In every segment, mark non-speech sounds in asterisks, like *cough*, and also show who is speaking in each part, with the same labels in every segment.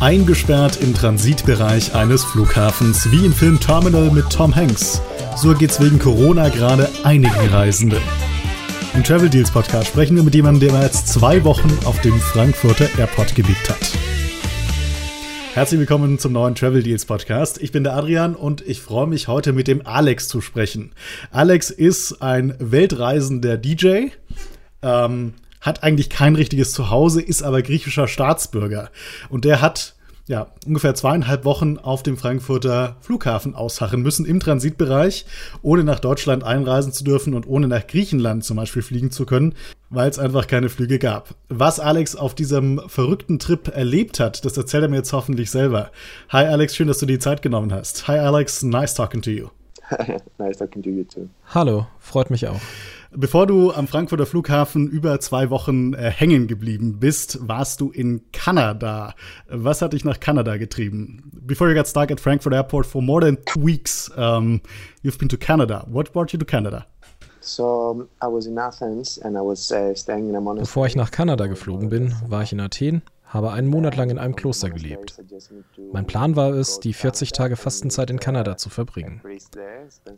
Speaker 1: Eingesperrt im Transitbereich eines Flughafens, wie im Film Terminal mit Tom Hanks. So geht's wegen Corona gerade einigen Reisenden. Im Travel Deals Podcast sprechen wir mit jemandem, der bereits zwei Wochen auf dem Frankfurter Airport gelebt hat. Herzlich willkommen zum neuen Travel Deals Podcast. Ich bin der Adrian und ich freue mich heute mit dem Alex zu sprechen. Alex ist ein weltreisender DJ, ähm, hat eigentlich kein richtiges Zuhause, ist aber griechischer Staatsbürger. Und der hat ja, ungefähr zweieinhalb Wochen auf dem Frankfurter Flughafen ausharren müssen im Transitbereich, ohne nach Deutschland einreisen zu dürfen und ohne nach Griechenland zum Beispiel fliegen zu können, weil es einfach keine Flüge gab. Was Alex auf diesem verrückten Trip erlebt hat, das erzählt er mir jetzt hoffentlich selber. Hi Alex, schön, dass du die Zeit genommen hast. Hi Alex, nice talking to you. *laughs*
Speaker 2: nice talking to you too.
Speaker 3: Hallo, freut mich auch.
Speaker 1: Bevor du am Frankfurter Flughafen über zwei Wochen äh, hängen geblieben bist, warst du in Kanada. Was hat dich nach Kanada getrieben? Before you got stuck at Frankfurt Airport for more than two weeks, um, you've been to Canada. What brought you to Canada?
Speaker 3: So, I was in Athens and I was uh, staying in a monastery. Bevor ich nach Kanada geflogen bin, war ich in Athen habe einen Monat lang in einem Kloster gelebt. Mein Plan war es, die 40 Tage Fastenzeit in Kanada zu verbringen.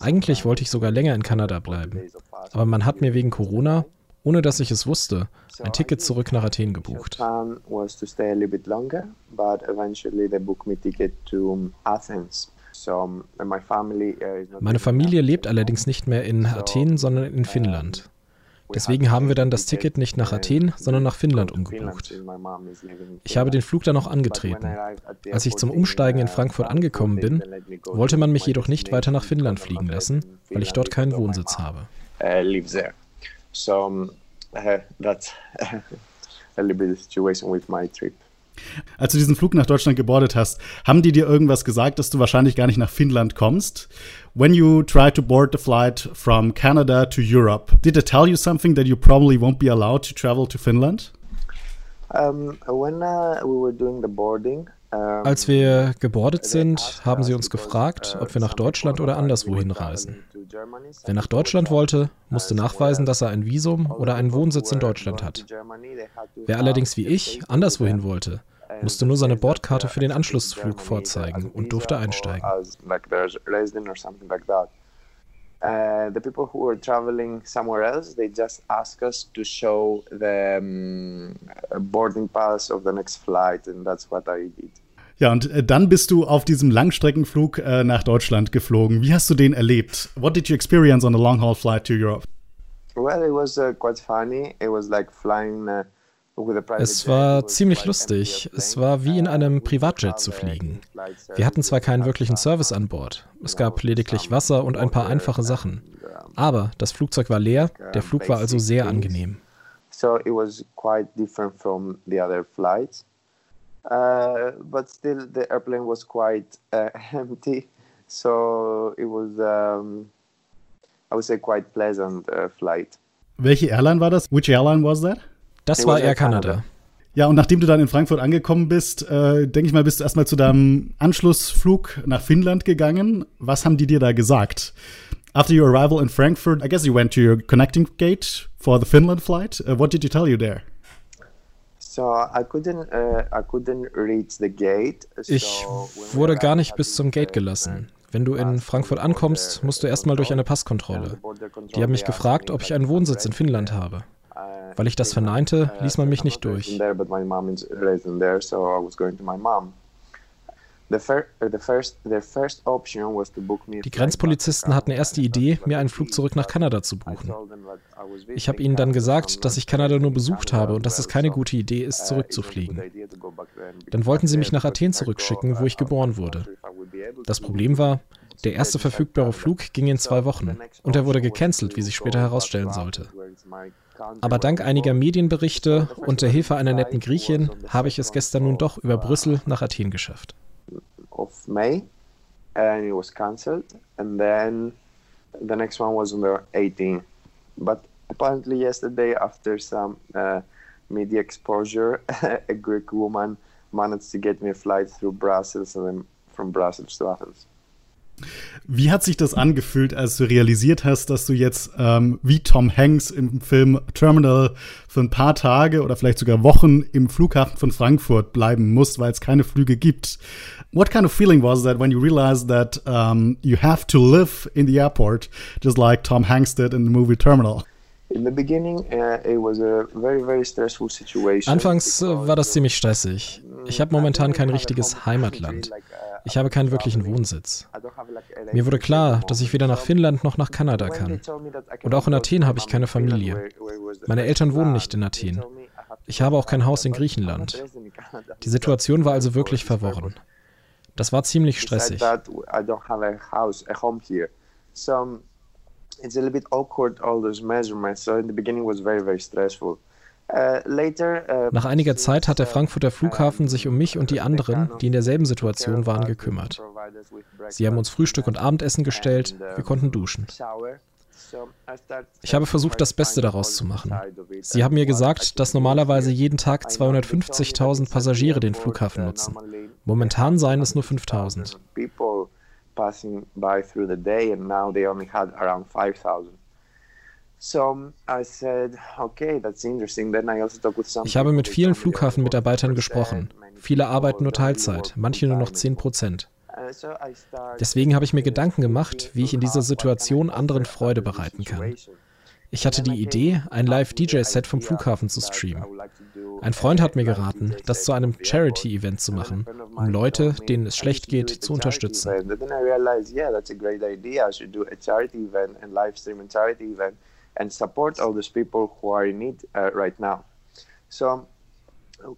Speaker 3: Eigentlich wollte ich sogar länger in Kanada bleiben, aber man hat mir wegen Corona, ohne dass ich es wusste, ein Ticket zurück nach Athen gebucht. Meine Familie lebt allerdings nicht mehr in Athen, sondern in Finnland. Deswegen haben wir dann das Ticket nicht nach Athen, sondern nach Finnland umgebucht. Ich habe den Flug dann auch angetreten. Als ich zum Umsteigen in Frankfurt angekommen bin, wollte man mich jedoch nicht weiter nach Finnland fliegen lassen, weil ich dort keinen Wohnsitz habe. So *laughs* that's *laughs* a little bit the situation with my trip.
Speaker 1: Als du diesen Flug nach Deutschland gebordet hast, haben die dir irgendwas gesagt, dass du wahrscheinlich gar nicht nach Finnland kommst? When you tried to board the flight from Canada to Europe, did they tell you something that you probably won't be allowed to travel to Finland?
Speaker 3: Um, when uh, we were doing the boarding, als wir gebordet sind, haben sie uns gefragt, ob wir nach Deutschland oder anderswohin reisen. Wer nach Deutschland wollte, musste nachweisen, dass er ein Visum oder einen Wohnsitz in Deutschland hat. Wer allerdings wie ich anderswohin wollte, musste nur seine Bordkarte für den Anschlussflug vorzeigen und durfte einsteigen. Uh, the people who were traveling somewhere else, they just ask us to show the um, boarding pass of the next flight, and that's what I did.
Speaker 1: Ja, und äh, dann bist du auf diesem Langstreckenflug äh, nach Deutschland geflogen. Wie hast du den erlebt? What did you experience on a long haul flight to Europe?
Speaker 3: Well, it was uh, quite funny. It was like flying uh, es war ziemlich lustig. Es war wie in einem Privatjet zu fliegen. Wir hatten zwar keinen wirklichen Service an Bord. Es gab lediglich Wasser und ein paar einfache Sachen. Aber das Flugzeug war leer, der Flug war also sehr angenehm. So it was quite different from the other flights. Uh, but still the airplane was quite uh, *laughs* empty. So it was um, I would say quite pleasant uh, flight.
Speaker 1: Welche Airline war das? Which airline was that?
Speaker 3: Das war Air Canada.
Speaker 1: Ja, und nachdem du dann in Frankfurt angekommen bist, äh, denke ich mal, bist du erstmal zu deinem Anschlussflug nach Finnland gegangen. Was haben die dir da gesagt? After your arrival in Frankfurt, I guess you went to your connecting gate for the Finland flight. Uh, what did you tell you there?
Speaker 3: Uh, ich wurde gar nicht bis zum Gate gelassen. Wenn du in Frankfurt ankommst, musst du erstmal durch eine Passkontrolle. Die haben mich gefragt, ob ich einen Wohnsitz in Finnland habe. Weil ich das verneinte, ließ man mich nicht durch. Die Grenzpolizisten hatten erst die Idee, mir einen Flug zurück nach Kanada zu buchen. Ich habe ihnen dann gesagt, dass ich Kanada nur besucht habe und dass es keine gute Idee ist, zurückzufliegen. Dann wollten sie mich nach Athen zurückschicken, wo ich geboren wurde. Das Problem war, der erste verfügbare Flug ging in zwei Wochen und er wurde gecancelt, wie sich später herausstellen sollte. Aber dank einiger Medienberichte und der Hilfe einer netten Griechin habe ich es gestern nun doch über Brüssel nach Athen geschafft. Of May, and it was cancelled, and then the next one was on the 18th. But apparently yesterday, after some uh, media exposure, *laughs* a Greek woman managed to get me a flight through Brussels and then from Brussels to Athens.
Speaker 1: Wie hat sich das angefühlt, als du realisiert hast, dass du jetzt ähm, wie Tom Hanks im Film Terminal für ein paar Tage oder vielleicht sogar Wochen im Flughafen von Frankfurt bleiben musst, weil es keine Flüge gibt? What kind of feeling was that when you realized that um, you have to live in the airport, just like Tom Hanks did in the movie Terminal?
Speaker 2: Uh,
Speaker 3: Anfangs äh, war das ziemlich stressig. Ich habe momentan kein richtiges Heimatland. Ich habe keinen wirklichen Wohnsitz. Mir wurde klar, dass ich weder nach Finnland noch nach Kanada kann. Und auch in Athen habe ich keine Familie. Meine Eltern wohnen nicht in Athen. Ich habe auch kein Haus in Griechenland. Die Situation war also wirklich verworren. Das war ziemlich stressig. It's a little bit awkward, all those measurements. So in the beginning was very, very stressful. Uh, uh, Nach einiger Zeit hat der Frankfurter Flughafen sich um mich und die anderen, die in derselben Situation waren, gekümmert. Sie haben uns Frühstück und Abendessen gestellt, wir konnten duschen. Ich habe versucht, das Beste daraus zu machen. Sie haben mir gesagt, dass normalerweise jeden Tag 250.000 Passagiere den Flughafen nutzen. Momentan seien es nur 5.000 ich habe mit vielen Flughafenmitarbeitern gesprochen. Viele arbeiten nur Teilzeit, manche nur noch 10 Prozent. Uh, Deswegen habe ich mir Gedanken gemacht, wie ich in dieser Situation anderen Freude bereiten kann. Ich hatte die Idee, ein Live-DJ-Set vom Flughafen zu streamen. Ein Freund hat mir geraten, das zu einem Charity-Event zu machen, um Leute, denen es schlecht geht, zu unterstützen. And support all those people who are in need uh, right now. So,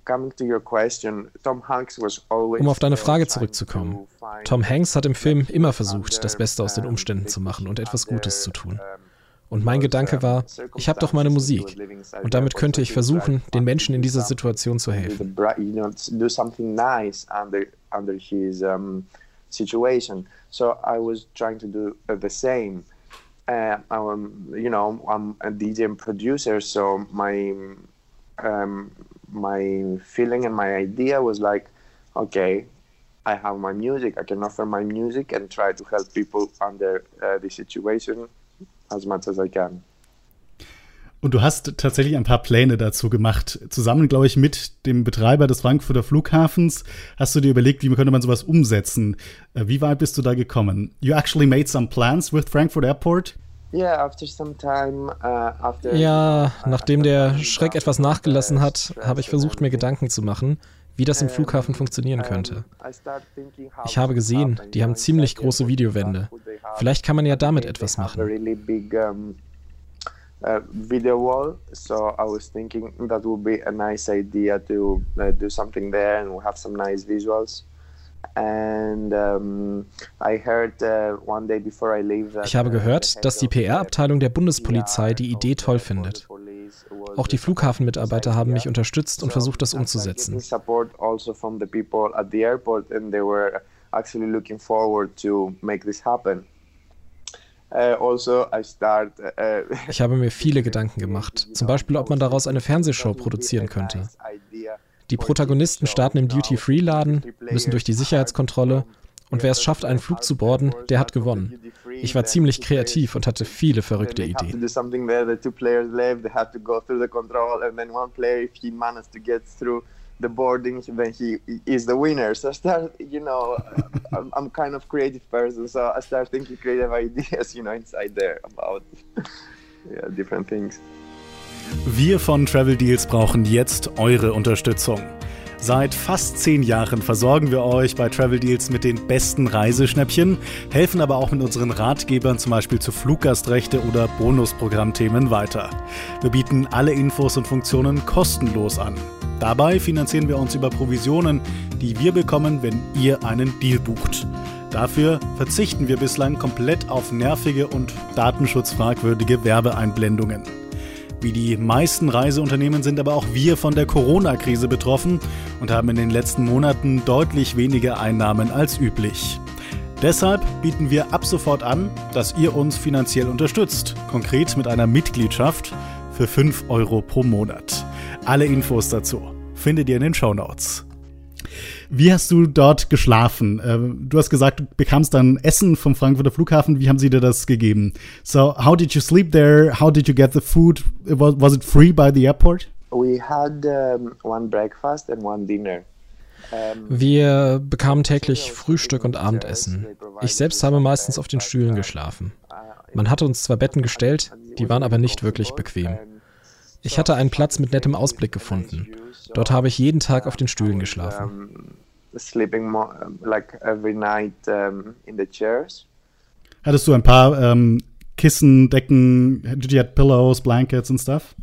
Speaker 3: coming to your question, Tom Hanks was always. Um auf deine Frage zurückzukommen. Tom Hanks hat im Film immer versucht, das Beste aus den Umständen zu machen und etwas Gutes zu tun. Und mein Gedanke war, ich habe doch meine Musik und damit könnte ich versuchen, den Menschen in dieser Situation zu helfen. So I was trying to do the same. Uh, I'm, you know, I'm a DJ and producer, so my um, my feeling and my idea was like, okay, I have my music, I can offer my music and try to help people under uh, the situation as much as I can.
Speaker 1: Und du hast tatsächlich ein paar Pläne dazu gemacht. Zusammen, glaube ich, mit dem Betreiber des Frankfurter Flughafens hast du dir überlegt, wie könnte man sowas umsetzen. Äh, wie weit bist du da gekommen? You actually made some plans with Frankfurt Airport?
Speaker 3: Uh, ja, nachdem der Schreck etwas nachgelassen hat, habe ich versucht, mir Gedanken zu machen, wie das im Flughafen funktionieren könnte. Ich habe gesehen, die haben ziemlich große Videowände. Vielleicht kann man ja damit etwas machen. Uh, video wall. So I was thinking that would be a nice idea to uh, do something there and we have some nice visuals. Uh, ich habe gehört, dass die PR-Abteilung der Bundespolizei die Idee toll findet. Auch die Flughafenmitarbeiter haben mich unterstützt und versucht, das umzusetzen. Uh, also uh, *laughs* ich habe mir viele Gedanken gemacht, zum Beispiel, ob man daraus eine Fernsehshow produzieren könnte. Die Protagonisten starten im Duty-Free-Laden, müssen durch die Sicherheitskontrolle und wer es schafft, einen Flug zu boarden, der hat gewonnen. Ich war ziemlich kreativ und hatte viele verrückte Ideen. The boarding when he is the winner so i start you know *laughs* I'm, I'm kind of creative person so i start thinking creative *laughs* ideas you know inside there about *laughs* yeah different things
Speaker 1: Wir von Travel Deals brauchen jetzt eure Unterstützung. Seit fast zehn Jahren versorgen wir euch bei Travel Deals mit den besten Reiseschnäppchen, helfen aber auch mit unseren Ratgebern zum Beispiel zu Fluggastrechte oder Bonusprogrammthemen weiter. Wir bieten alle Infos und Funktionen kostenlos an. Dabei finanzieren wir uns über Provisionen, die wir bekommen, wenn ihr einen Deal bucht. Dafür verzichten wir bislang komplett auf nervige und datenschutzfragwürdige Werbeeinblendungen. Wie die meisten Reiseunternehmen sind aber auch wir von der Corona-Krise betroffen und haben in den letzten Monaten deutlich weniger Einnahmen als üblich. Deshalb bieten wir ab sofort an, dass ihr uns finanziell unterstützt, konkret mit einer Mitgliedschaft für 5 Euro pro Monat. Alle Infos dazu findet ihr in den Show Notes. Wie hast du dort geschlafen? Ähm, du hast gesagt, du bekamst dann Essen vom Frankfurter Flughafen. Wie haben sie dir das gegeben? So, how did you sleep there? How did you get the food? Was, was it free by the airport?
Speaker 3: We had um, one breakfast and one dinner.
Speaker 2: Wir bekamen täglich Frühstück und Abendessen. Ich selbst habe meistens auf den Stühlen geschlafen. Man hatte uns zwar Betten gestellt, die waren aber nicht wirklich bequem. Ich hatte einen Platz mit nettem Ausblick gefunden. Dort habe ich jeden Tag auf den Stühlen geschlafen.
Speaker 1: Hattest du ein paar ähm, Kissen, Decken, did you have pillows, blankets and stuff?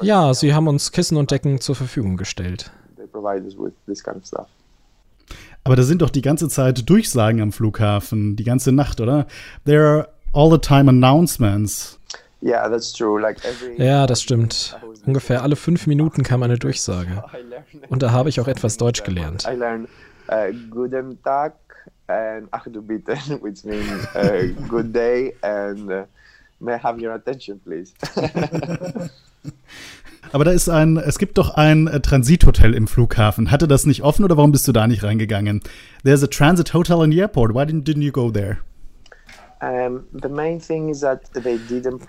Speaker 2: Ja, sie haben uns Kissen und Decken zur Verfügung gestellt.
Speaker 1: Aber da sind doch die ganze Zeit Durchsagen am Flughafen, die ganze Nacht, oder? There are all the time announcements.
Speaker 3: Yeah, that's true. Like
Speaker 2: every ja, das stimmt. Ungefähr alle fünf Minuten kam eine *laughs* Durchsage. Und da habe ich auch *laughs* etwas Deutsch gelernt.
Speaker 3: Uh, Guten Tag and Ach du bitte, *laughs* which means uh, good day and uh, may I have your attention, please.
Speaker 1: Aber da ist ein, es gibt doch ein äh, Transithotel im Flughafen. Hatte das nicht offen oder warum bist du da nicht reingegangen? There's a transit hotel in the airport. Why didn't, didn't you go there?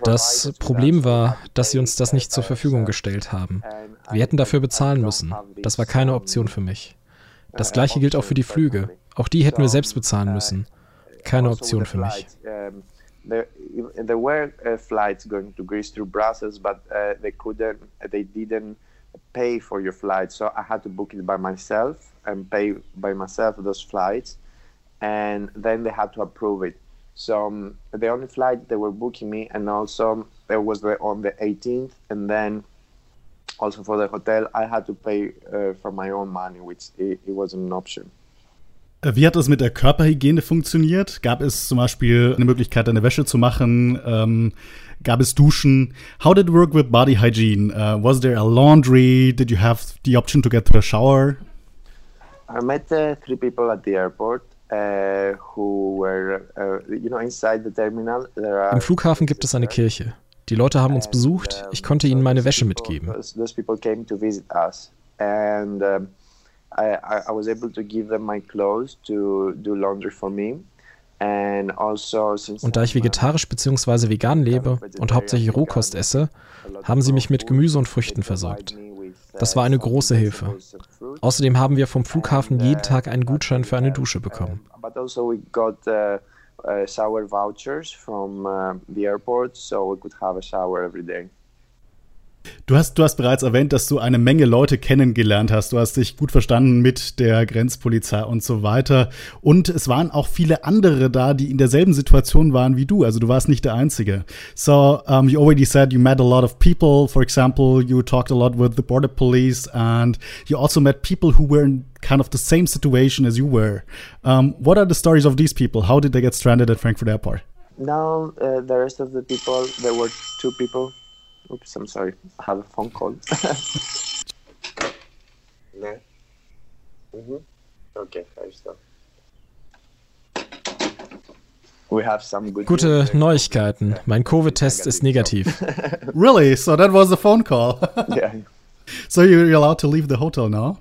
Speaker 2: Das Problem war, dass sie uns das nicht zur Verfügung gestellt haben. Wir hätten dafür bezahlen müssen. Das war keine Option für mich. Das gleiche gilt auch für die Flüge. Auch die hätten wir selbst bezahlen müssen. Keine Option für mich.
Speaker 3: There, there were uh, flights going to Greece through Brussels, but uh, they couldn't, they didn't pay for your flight. So I had to book it by myself and pay by myself those flights. And then they had to approve it. So um, the only flight they were booking me, and also there was the, on the 18th, and then also for the hotel, I had to pay uh, for my own money, which it, it wasn't an option.
Speaker 1: Äh, wie hat das mit der Körperhygiene funktioniert? Gab es zum Beispiel eine Möglichkeit, eine Wäsche zu machen? Ähm, gab es Duschen? How did it work with body hygiene? Uh, was there a laundry? Did you have the option to get to a shower?
Speaker 3: I met uh, three people at the airport. Uh, uh,
Speaker 2: Im Flughafen gibt es eine Kirche. Die Leute haben uns besucht. Ich konnte ihnen meine Wäsche mitgeben. Also und da ich vegetarisch bzw. vegan lebe und hauptsächlich Rohkost esse, haben sie mich mit Gemüse und Früchten versorgt. Das war eine große Hilfe. Außerdem haben wir vom Flughafen jeden Tag einen Gutschein für eine Dusche bekommen.
Speaker 3: Also uh, shower vouchers from uh, the airport, so we could have a shower every day.
Speaker 1: Du hast, du hast bereits erwähnt, dass du eine Menge Leute kennengelernt hast. Du hast dich gut verstanden mit der Grenzpolizei und so weiter. Und es waren auch viele andere da, die in derselben Situation waren wie du. Also du warst nicht der Einzige. So, um, you already said you met a lot of people. For example, you talked a lot with the border police and you also met people who were in kind of the same situation as you were. Um, what are the stories of these people? How did they get stranded at Frankfurt Airport?
Speaker 3: Now, uh, the rest of the people, there were two people Oops, I'm sorry. I have a phone call. *laughs* ne? Mhm. Okay, stop.
Speaker 2: Gute Neuigkeiten. Mein Covid-Test ist negativ. *laughs*
Speaker 1: really? So that was a phone call? *laughs*
Speaker 3: yeah.
Speaker 1: So you're allowed to leave the hotel now?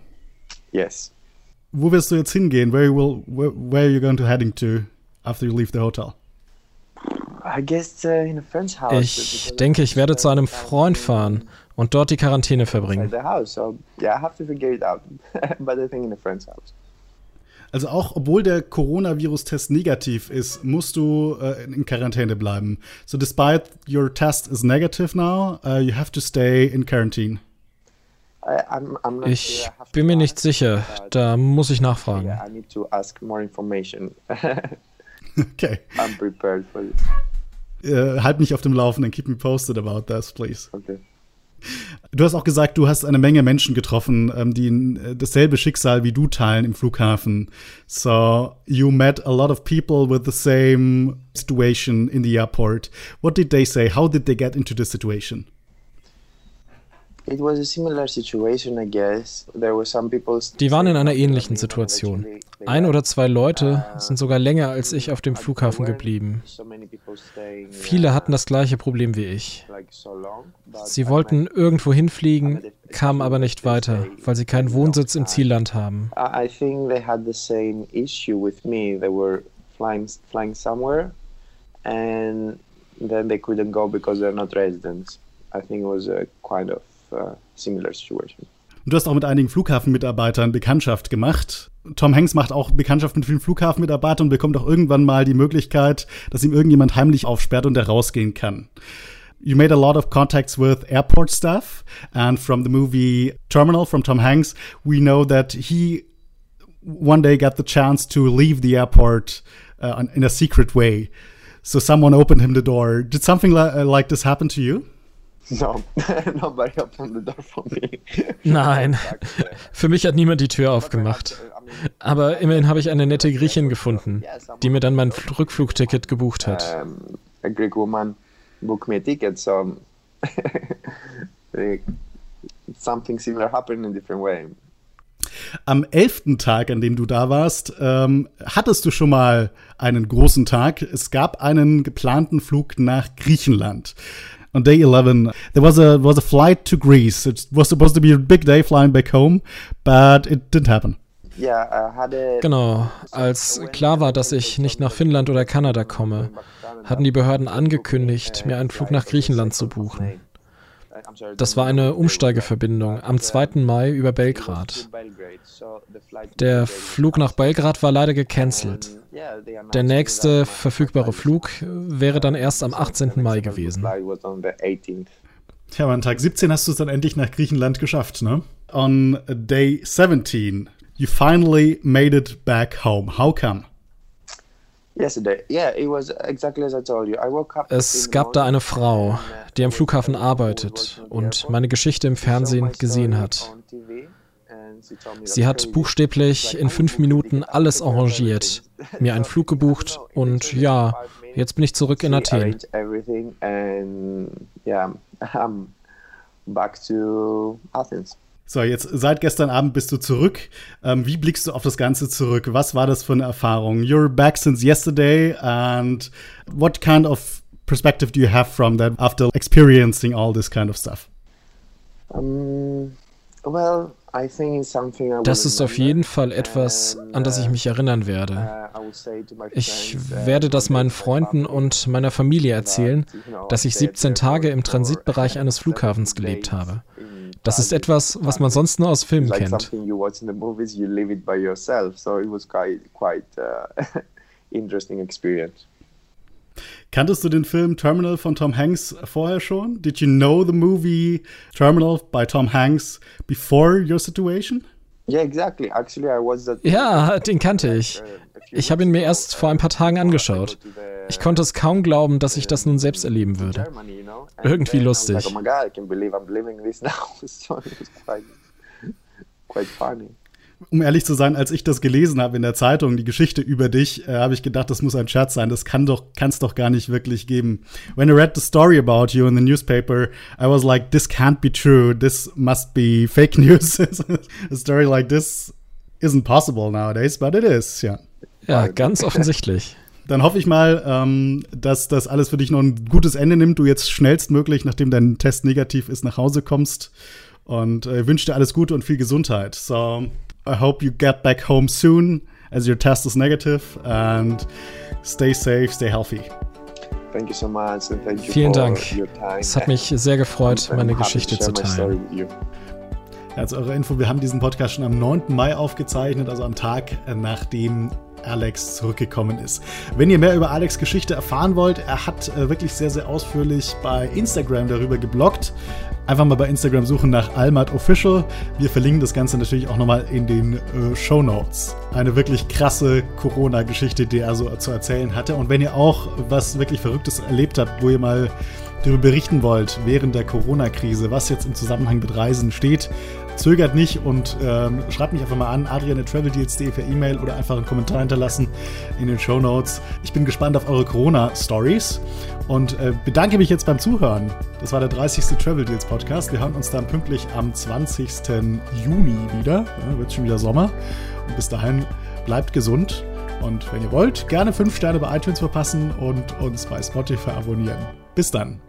Speaker 3: Yes.
Speaker 1: Wo wirst du jetzt hingehen? Where, will, where, where are you going to heading to after you leave the hotel?
Speaker 3: Uh,
Speaker 2: ich denke, ich werde zu einem Freund fahren und dort die Quarantäne verbringen. *laughs*
Speaker 1: Also auch obwohl der Coronavirus-Test negativ ist, musst du äh, in Quarantäne bleiben. So despite your test is negative now, uh, you have to stay in quarantine.
Speaker 2: Ich bin mir nicht sicher. Da muss ich nachfragen. *laughs* *laughs*
Speaker 1: okay.
Speaker 3: I'm prepared for you.
Speaker 1: Äh, halt mich auf dem Laufenden. Keep me posted about this, please.
Speaker 3: Okay.
Speaker 1: Du hast auch gesagt, du hast eine Menge Menschen getroffen, ähm, die äh, dasselbe Schicksal wie du teilen im Flughafen. So, you met a lot of people with the same situation in the airport. What did they say? How did they get into the situation?
Speaker 2: Die waren in einer ähnlichen Situation. Ein oder zwei Leute sind sogar länger als ich auf dem Flughafen geblieben. Viele hatten das gleiche Problem wie ich. Sie wollten irgendwo hinfliegen,
Speaker 3: kamen aber nicht weiter, weil sie keinen Wohnsitz im Zielland haben.
Speaker 2: I think they had the same issue with me. They were flying, flying somewhere and then they couldn't go because they're not residents. I think it was a kind of uh, similar situation.
Speaker 1: Du hast auch mit einigen Flughafenmitarbeitern Bekanntschaft gemacht. Tom Hanks macht auch Bekanntschaft mit vielen Flughafenmitarbeitern und bekommt auch irgendwann mal die Möglichkeit, dass ihm irgendjemand heimlich aufsperrt und er rausgehen kann. You made a lot of contacts with airport staff, and from the movie Terminal from Tom Hanks, we know that he one day got the chance to leave the airport uh, in a secret way. So someone opened him the door. Did something li uh, like this happen to you?
Speaker 2: No, nobody opened the door for me.
Speaker 3: Nein, für mich hat niemand die Tür aufgemacht. Aber immerhin habe ich eine nette Griechin gefunden, die mir dann mein Rückflugticket gebucht hat.
Speaker 2: a Greek woman booked me a ticket, so *laughs* something similar happened in a different way.
Speaker 1: Am elften Tag, an dem du da warst, ähm, hattest du schon mal einen großen Tag. Es gab einen geplanten Flug nach Griechenland. On day 11, there was a was a flight to Greece. It was supposed to be a big day flying back home, but it didn't happen.
Speaker 3: Genau, als klar war, dass ich nicht nach Finnland oder Kanada komme, hatten die Behörden angekündigt, mir einen Flug nach Griechenland zu buchen. Das war eine Umsteigeverbindung am 2. Mai über Belgrad. Der Flug nach Belgrad war leider gecancelt. Der nächste verfügbare Flug wäre dann erst am 18. Mai gewesen.
Speaker 1: Ja, aber an Tag 17 hast du es dann endlich nach Griechenland geschafft, ne? On day 17, you finally made it back home. How come?
Speaker 3: Es gab da eine Frau, die am Flughafen arbeitet und meine Geschichte im Fernsehen gesehen hat. Sie hat buchstäblich in fünf Minuten alles arrangiert, mir einen Flug gebucht und ja, jetzt bin ich zurück in Athen.
Speaker 2: Back to Athens.
Speaker 1: So, jetzt seit gestern Abend bist du zurück. Ähm, wie blickst du auf das Ganze zurück? Was war das für eine Erfahrung? You're back since yesterday, and what kind of perspective do you have from that after experiencing all this kind of stuff?
Speaker 2: Um,
Speaker 3: das ist auf jeden Fall etwas, an das ich mich erinnern werde. Ich werde das meinen Freunden und meiner Familie erzählen, dass ich 17 Tage im Transitbereich eines Flughafens gelebt habe. Das ist etwas, was man sonst nur aus Filmen kennt. *laughs*
Speaker 2: interesting experience.
Speaker 1: Kanntest du den Film Terminal von Tom Hanks vorher schon? Did you know the movie Terminal by Tom Hanks before your situation?
Speaker 2: Yeah, exactly. Actually, I was
Speaker 3: ja, den kannte ich. Ich habe ihn mir erst vor ein paar Tagen angeschaut. Ich konnte es kaum glauben, dass ich das nun selbst erleben würde. Irgendwie lustig. Oh *laughs* *laughs*
Speaker 2: quite funny
Speaker 1: um ehrlich zu sein, als ich das gelesen habe in der Zeitung, die Geschichte über dich, äh, habe ich gedacht, das muss ein Scherz sein. Das kann doch, kann es doch gar nicht wirklich geben. When I read the story about you in the newspaper, I was like, this can't be true. This must be *laughs* fake news. A story like this isn't possible nowadays, but it is, ja.
Speaker 3: Ja, ganz offensichtlich. *laughs*
Speaker 1: Dann hoffe ich mal, ähm, dass das alles für dich noch ein gutes Ende nimmt, du jetzt schnellstmöglich, nachdem dein Test negativ ist, nach Hause kommst. Und äh, wünsche dir alles Gute und viel Gesundheit. So, I hope you get back home soon as your test is negative and stay safe, stay healthy.
Speaker 2: Thank you so much and thank you
Speaker 3: Vielen Dank. Es hat mich sehr gefreut, meine Geschichte zu teilen.
Speaker 1: Ja, eure Info, wir haben diesen Podcast schon am 9. Mai aufgezeichnet, also am Tag, äh, nachdem Alex zurückgekommen ist. Wenn ihr mehr über Alex Geschichte erfahren wollt, er hat äh, wirklich sehr, sehr ausführlich bei Instagram darüber geblockt. Einfach mal bei Instagram suchen nach Almat Official. Wir verlinken das Ganze natürlich auch nochmal in den äh, Show Notes. Eine wirklich krasse Corona-Geschichte, die er so zu erzählen hatte. Und wenn ihr auch was wirklich Verrücktes erlebt habt, wo ihr mal darüber berichten wollt während der Corona-Krise, was jetzt im Zusammenhang mit Reisen steht, zögert nicht und ähm, schreibt mich einfach mal an, adrian.traveldeals.de per E-Mail oder einfach einen Kommentar hinterlassen in den Show Notes. Ich bin gespannt auf eure Corona-Stories und äh, bedanke mich jetzt beim Zuhören. Das war der 30. Travel Deals Podcast. Wir hören uns dann pünktlich am 20. Juni wieder. Ja, wird schon wieder Sommer. Und bis dahin bleibt gesund. Und wenn ihr wollt, gerne 5 Sterne bei iTunes verpassen und uns bei Spotify abonnieren. Bis dann.